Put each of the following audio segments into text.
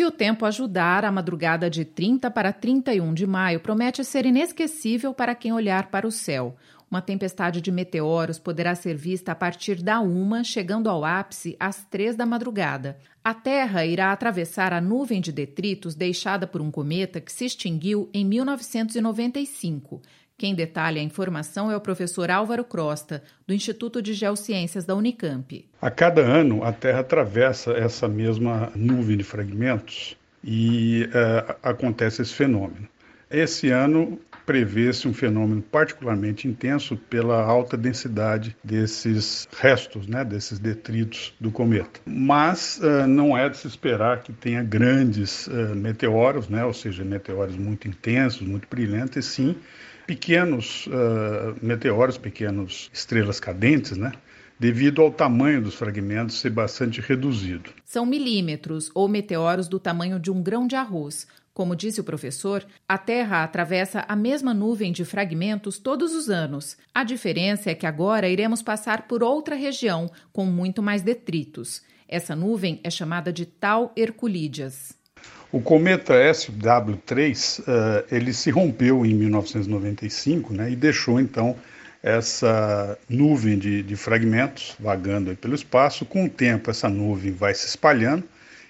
Se o tempo ajudar, a madrugada de 30 para 31 de maio promete ser inesquecível para quem olhar para o céu. Uma tempestade de meteoros poderá ser vista a partir da uma, chegando ao ápice às três da madrugada. A Terra irá atravessar a nuvem de detritos deixada por um cometa que se extinguiu em 1995. Quem detalha a informação é o professor Álvaro Crosta, do Instituto de Geociências da Unicamp. A cada ano, a Terra atravessa essa mesma nuvem de fragmentos e uh, acontece esse fenômeno. Esse ano prevê-se um fenômeno particularmente intenso pela alta densidade desses restos, né, desses detritos do cometa. Mas uh, não é de se esperar que tenha grandes uh, meteoros, né, ou seja, meteoros muito intensos, muito brilhantes, sim pequenos uh, meteoros, pequenas estrelas cadentes, né? Devido ao tamanho dos fragmentos ser bastante reduzido. São milímetros ou meteoros do tamanho de um grão de arroz. Como disse o professor, a Terra atravessa a mesma nuvem de fragmentos todos os anos. A diferença é que agora iremos passar por outra região com muito mais detritos. Essa nuvem é chamada de Tau Herculídeas. O cometa SW3 uh, eh, ele se rompeu em 1995 né, e deixou então essa nuvem de, de fragmentos vagando pelo espaço. Com o tempo, essa nuvem vai se espalhando,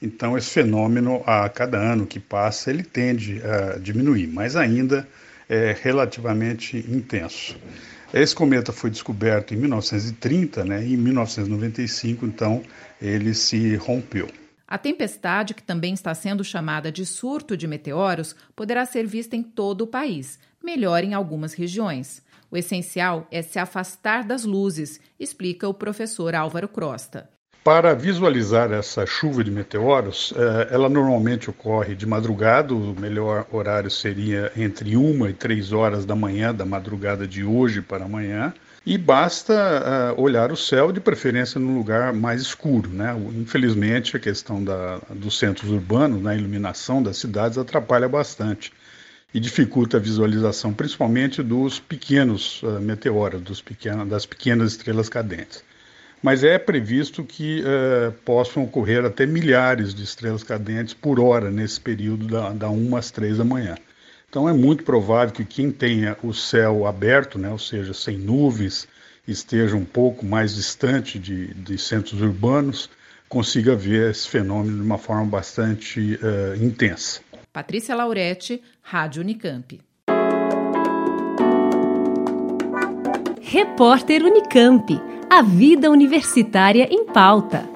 então esse fenômeno, a cada ano que passa, ele tende a diminuir, mas ainda é relativamente intenso. Esse cometa foi descoberto em 1930, né, em 1995, então, ele se rompeu. A tempestade, que também está sendo chamada de surto de meteoros, poderá ser vista em todo o país, melhor em algumas regiões. O essencial é se afastar das luzes, explica o professor Álvaro Crosta. Para visualizar essa chuva de meteoros, eh, ela normalmente ocorre de madrugada, o melhor horário seria entre uma e três horas da manhã, da madrugada de hoje para amanhã, e basta uh, olhar o céu, de preferência num lugar mais escuro. Né? Infelizmente, a questão da, dos centros urbanos, na né, iluminação das cidades, atrapalha bastante e dificulta a visualização, principalmente dos pequenos uh, meteoros, dos das pequenas estrelas cadentes. Mas é previsto que uh, possam ocorrer até milhares de estrelas cadentes por hora nesse período da, da 1 às 3 da manhã. Então é muito provável que quem tenha o céu aberto, né, ou seja, sem nuvens, esteja um pouco mais distante de, de centros urbanos, consiga ver esse fenômeno de uma forma bastante uh, intensa. Patrícia Lauretti, Rádio Unicamp. Repórter Unicamp. A vida universitária em pauta.